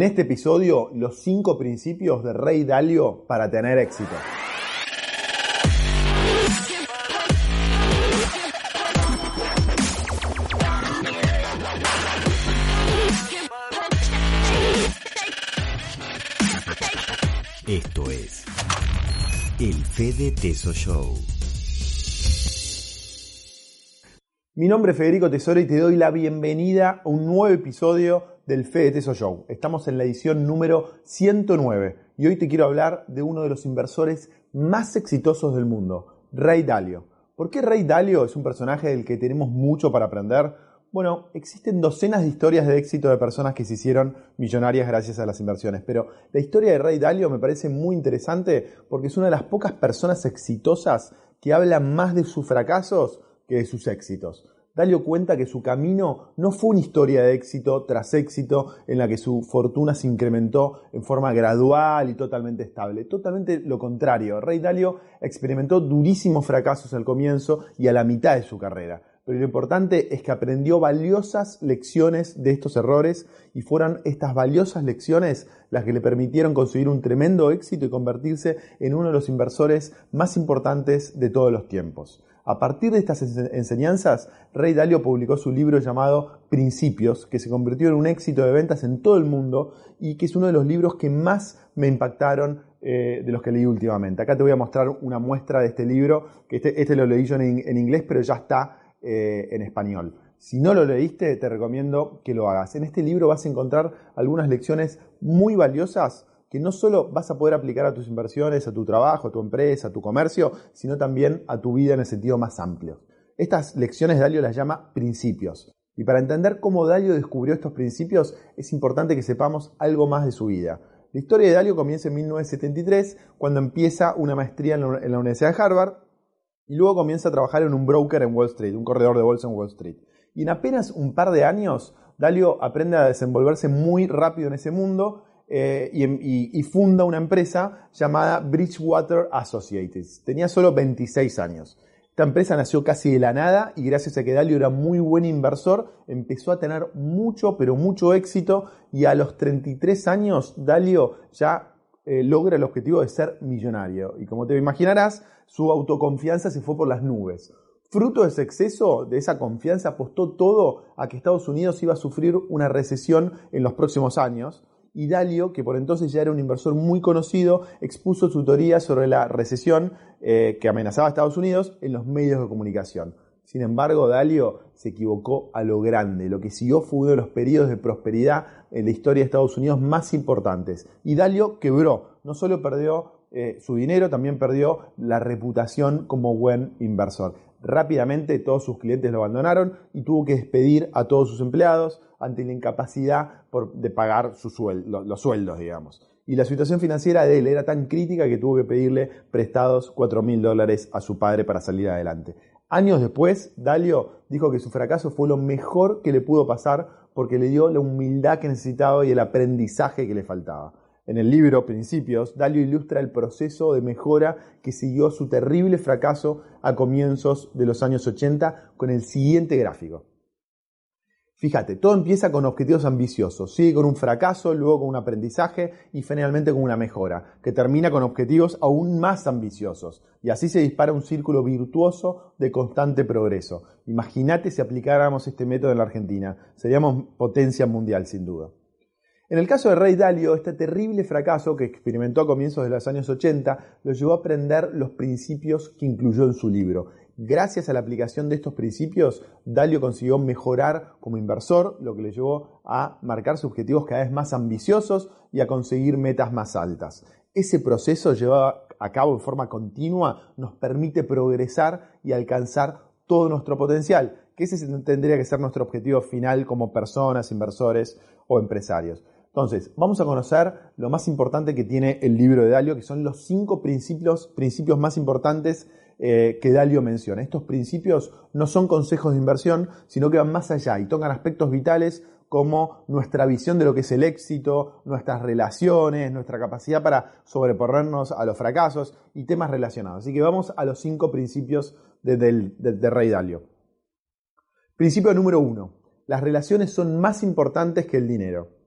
En este episodio, los cinco principios de Rey Dalio para tener éxito. Esto es el Fede Teso Show. Mi nombre es Federico Tesoro y te doy la bienvenida a un nuevo episodio del Fede Teso Show. Estamos en la edición número 109 y hoy te quiero hablar de uno de los inversores más exitosos del mundo, Ray Dalio. ¿Por qué Ray Dalio es un personaje del que tenemos mucho para aprender? Bueno, existen docenas de historias de éxito de personas que se hicieron millonarias gracias a las inversiones, pero la historia de Ray Dalio me parece muy interesante porque es una de las pocas personas exitosas que habla más de sus fracasos que de sus éxitos. Dalio cuenta que su camino no fue una historia de éxito tras éxito en la que su fortuna se incrementó en forma gradual y totalmente estable. Totalmente lo contrario. Ray Dalio experimentó durísimos fracasos al comienzo y a la mitad de su carrera pero lo importante es que aprendió valiosas lecciones de estos errores y fueron estas valiosas lecciones las que le permitieron conseguir un tremendo éxito y convertirse en uno de los inversores más importantes de todos los tiempos. A partir de estas enseñanzas, Ray Dalio publicó su libro llamado Principios, que se convirtió en un éxito de ventas en todo el mundo y que es uno de los libros que más me impactaron eh, de los que leí últimamente. Acá te voy a mostrar una muestra de este libro, este, este lo leí yo en inglés, pero ya está eh, en español. Si no lo leíste, te recomiendo que lo hagas. En este libro vas a encontrar algunas lecciones muy valiosas que no solo vas a poder aplicar a tus inversiones, a tu trabajo, a tu empresa, a tu comercio, sino también a tu vida en el sentido más amplio. Estas lecciones Dalio las llama principios. Y para entender cómo Dalio descubrió estos principios, es importante que sepamos algo más de su vida. La historia de Dalio comienza en 1973, cuando empieza una maestría en la Universidad de Harvard y luego comienza a trabajar en un broker en Wall Street, un corredor de bolsa en Wall Street. Y en apenas un par de años, Dalio aprende a desenvolverse muy rápido en ese mundo eh, y, funda una empresa llamada Bridgewater Associates. Tenía solo 26 años. Esta empresa nació casi de la nada y gracias a que Dalio era muy buen inversor, empezó a tener mucho, pero mucho éxito y a los 33 años Dalio ya eh, logra el objetivo de ser millonario. Y como te imaginarás, su autoconfianza se fue por las nubes. Fruto de ese exceso, de esa confianza, apostó todo a que Estados Unidos iba a sufrir una recesión en los próximos años. Y Dalio, que por entonces ya era un inversor muy conocido, expuso su teoría sobre la recesión eh, que amenazaba a Estados Unidos en los medios de comunicación. Sin embargo, Dalio se equivocó a lo grande. Lo que siguió fue uno de los periodos de prosperidad en la historia de Estados Unidos más importantes. Y Dalio quebró. No solo perdió eh, su dinero, también perdió la reputación como buen inversor. Rápidamente todos sus clientes lo abandonaron y tuvo que despedir a todos sus empleados ante la incapacidad de pagar los sueldos, digamos. Y la situación financiera de él era tan crítica que tuvo que pedirle prestados 4 mil dólares a su padre para salir adelante. Años después, Dalio dijo que su fracaso fue lo mejor que le pudo pasar porque le dio la humildad que necesitaba y el aprendizaje que le faltaba. En el libro Principios, Dalio ilustra el proceso de mejora que siguió su terrible fracaso a comienzos de los años 80 con el siguiente gráfico. Fíjate, todo empieza con objetivos ambiciosos, sigue con un fracaso, luego con un aprendizaje y finalmente con una mejora, que termina con objetivos aún más ambiciosos. Y así se dispara un círculo virtuoso de constante progreso. Imagínate si aplicáramos este método en la Argentina, seríamos potencia mundial sin duda. En el caso de Rey Dalio, este terrible fracaso que experimentó a comienzos de los años 80 lo llevó a aprender los principios que incluyó en su libro Gracias a la aplicación de estos principios, Dalio consiguió mejorar como inversor, lo que le llevó a marcarse objetivos cada vez más ambiciosos y a conseguir metas más altas. Ese proceso llevado a cabo en forma continua nos permite progresar y alcanzar todo nuestro potencial, que ese tendría que ser nuestro objetivo final como personas, inversores o empresarios. Entonces, vamos a conocer lo más importante que tiene el libro de Dalio, que son los cinco principios, principios más importantes eh, que Dalio menciona. Estos principios no son consejos de inversión, sino que van más allá y tocan aspectos vitales como nuestra visión de lo que es el éxito, nuestras relaciones, nuestra capacidad para sobreponernos a los fracasos y temas relacionados. Así que vamos a los cinco principios de, de Rey Dalio. Principio número uno. Las relaciones son más importantes que el dinero.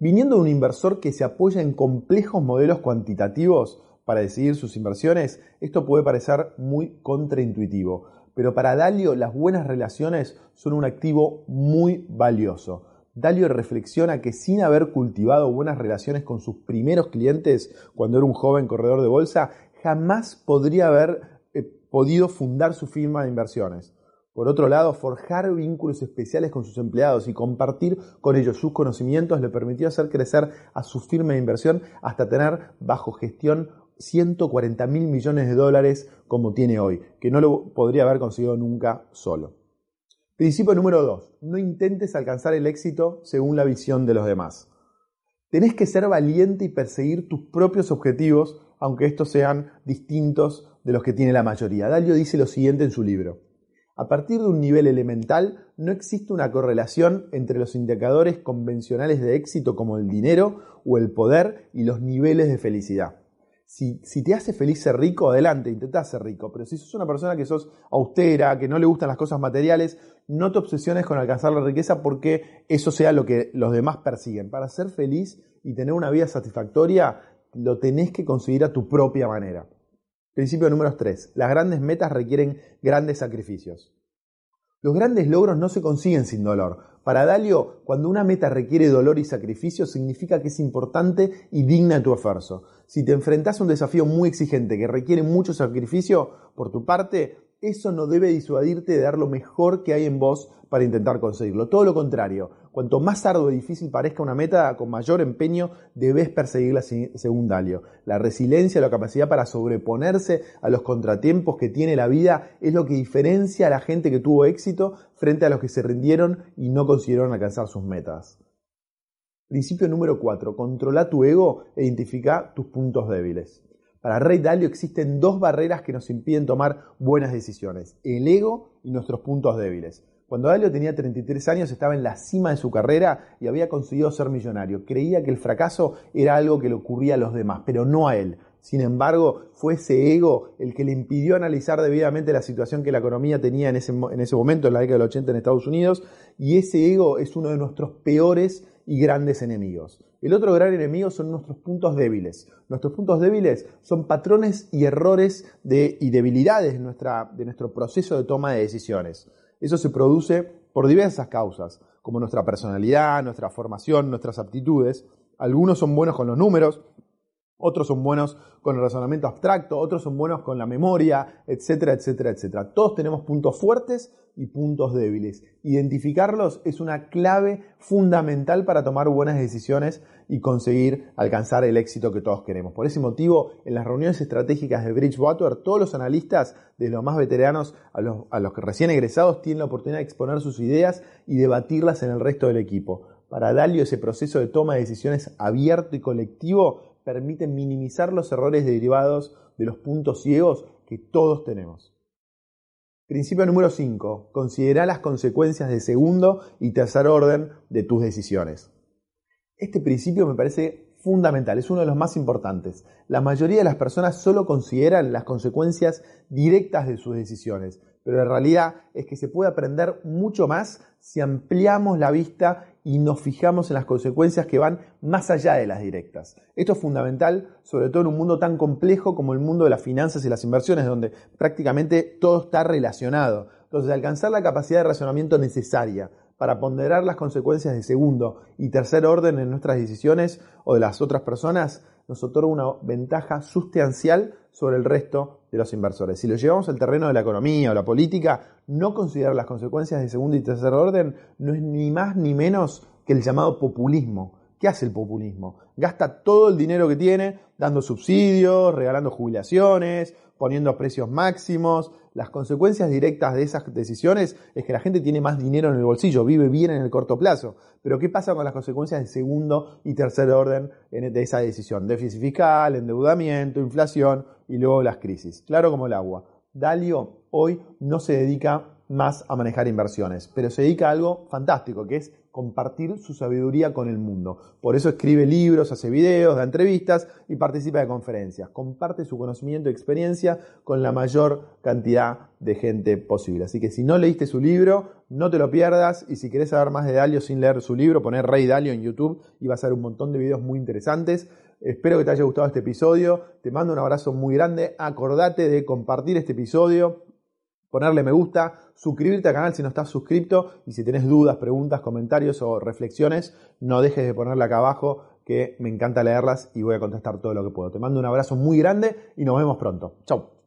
Viniendo de un inversor que se apoya en complejos modelos cuantitativos para decidir sus inversiones, esto puede parecer muy contraintuitivo, pero para Dalio las buenas relaciones son un activo muy valioso. Dalio reflexiona que sin haber cultivado buenas relaciones con sus primeros clientes cuando era un joven corredor de bolsa, jamás podría haber eh, podido fundar su firma de inversiones. Por otro lado, forjar vínculos especiales con sus empleados y compartir con ellos sus conocimientos le permitió hacer crecer a su firma de inversión hasta tener bajo gestión 140 mil millones de dólares como tiene hoy, que no lo podría haber conseguido nunca solo. Principio número 2. No intentes alcanzar el éxito según la visión de los demás. Tenés que ser valiente y perseguir tus propios objetivos, aunque estos sean distintos de los que tiene la mayoría. Dalio dice lo siguiente en su libro. A partir de un nivel elemental, no existe una correlación entre los indicadores convencionales de éxito como el dinero o el poder y los niveles de felicidad. Si, te hace feliz ser rico, adelante, intenta ser rico. Pero si sos una persona que sos austera, que no le gustan las cosas materiales, no te obsesiones con alcanzar la riqueza porque eso sea lo que los demás persiguen. Para ser feliz y tener una vida satisfactoria, lo tenés que conseguir a tu propia manera. Principio número 3. Las grandes metas requieren grandes sacrificios. Los grandes logros no se consiguen sin dolor. Para Dalio, cuando una meta requiere dolor y sacrificio, significa que es importante y digna tu esfuerzo. Si te enfrentas a un desafío muy exigente que requiere mucho sacrificio por tu parte, eso no debe disuadirte de dar lo mejor que hay en vos para intentar conseguirlo. Todo lo contrario, cuanto más arduo y difícil parezca una meta, con mayor empeño debes perseguirla según Dalio. La resiliencia, la capacidad para sobreponerse a los contratiempos que tiene la vida es lo que diferencia a la gente que tuvo éxito frente a los que se rindieron y no consiguieron alcanzar sus metas. Principio número 4. Controla tu ego e identifica tus puntos débiles. Para Rey Dalio existen dos barreras que nos impiden tomar buenas decisiones, el ego y nuestros puntos débiles. Cuando Dalio tenía 33 años estaba en la cima de su carrera y había conseguido ser millonario. Creía que el fracaso era algo que le ocurría a los demás, pero no a él. Sin embargo, fue ese ego el que le impidió analizar debidamente la situación que la economía tenía en ese, en ese momento, en la década del 80 en Estados Unidos, y ese ego es uno de nuestros peores y grandes enemigos. El otro gran enemigo son nuestros puntos débiles. Nuestros puntos débiles son patrones y errores y debilidades de, nuestra, de nuestro proceso de toma de decisiones. Eso se produce por diversas causas, como nuestra personalidad, nuestra formación, nuestras aptitudes. Algunos son buenos con los números, otros son buenos con el razonamiento abstracto, otros son buenos con la memoria, etcétera, etcétera, etcétera. Todos tenemos puntos fuertes y puntos débiles. Identificarlos es una clave fundamental para tomar buenas decisiones y conseguir alcanzar el éxito que todos queremos. Por ese motivo, en las reuniones estratégicas de Bridgewater, todos los analistas, de los más veteranos a los, a los que recién egresados, tienen la oportunidad de exponer sus ideas y debatirlas en el resto del equipo. Para Dalio ese proceso de toma de decisiones abierto y colectivo permiten minimizar los errores derivados de los puntos ciegos que todos tenemos. Principio número 5. Considera las consecuencias de segundo y tercer orden de tus decisiones. Este principio me parece fundamental, es uno de los más importantes. La mayoría de las personas solo consideran las consecuencias directas de sus decisiones, pero la realidad es que se puede aprender mucho más si ampliamos la vista y nos fijamos en las consecuencias que van más allá de las directas. Esto es fundamental, sobre todo en un mundo tan complejo como el mundo de las finanzas y las inversiones, donde prácticamente todo está relacionado. Entonces, alcanzar la capacidad de razonamiento necesaria para ponderar las consecuencias de segundo y tercer orden en nuestras decisiones o de las otras personas nos otorga una ventaja sustancial sobre el resto de los inversores. Si lo llevamos al terreno de la economía o la política, no considerar las consecuencias de segundo y tercer orden no es ni más ni menos que el llamado populismo. ¿Qué hace el populismo? Gasta todo el dinero que tiene dando subsidios, regalando jubilaciones, poniendo precios máximos. Las consecuencias directas de esas decisiones es que la gente tiene más dinero en el bolsillo, vive bien en el corto plazo. Pero ¿qué pasa con las consecuencias de segundo y tercer orden de esa decisión? Déficit fiscal, endeudamiento, inflación y luego las crisis. Claro como el agua. Dalio hoy no se dedica más a manejar inversiones, pero se dedica a algo fantástico, que es compartir su sabiduría con el mundo. Por eso escribe libros, hace videos, da entrevistas y participa de conferencias. Comparte su conocimiento y experiencia con la mayor cantidad de gente posible. Así que si no leíste su libro, no te lo pierdas. Y si querés saber más de Dalio sin leer su libro, poner Rey Dalio en YouTube y vas a ver un montón de videos muy interesantes. Espero que te haya gustado este episodio. Te mando un abrazo muy grande. Acordate de compartir este episodio, ponerle me gusta, suscribirte al canal si no estás suscrito y si tenés dudas, preguntas, comentarios o reflexiones, no dejes de ponerla acá abajo que me encanta leerlas y voy a contestar todo lo que puedo. Te mando un abrazo muy grande y nos vemos pronto. Chau.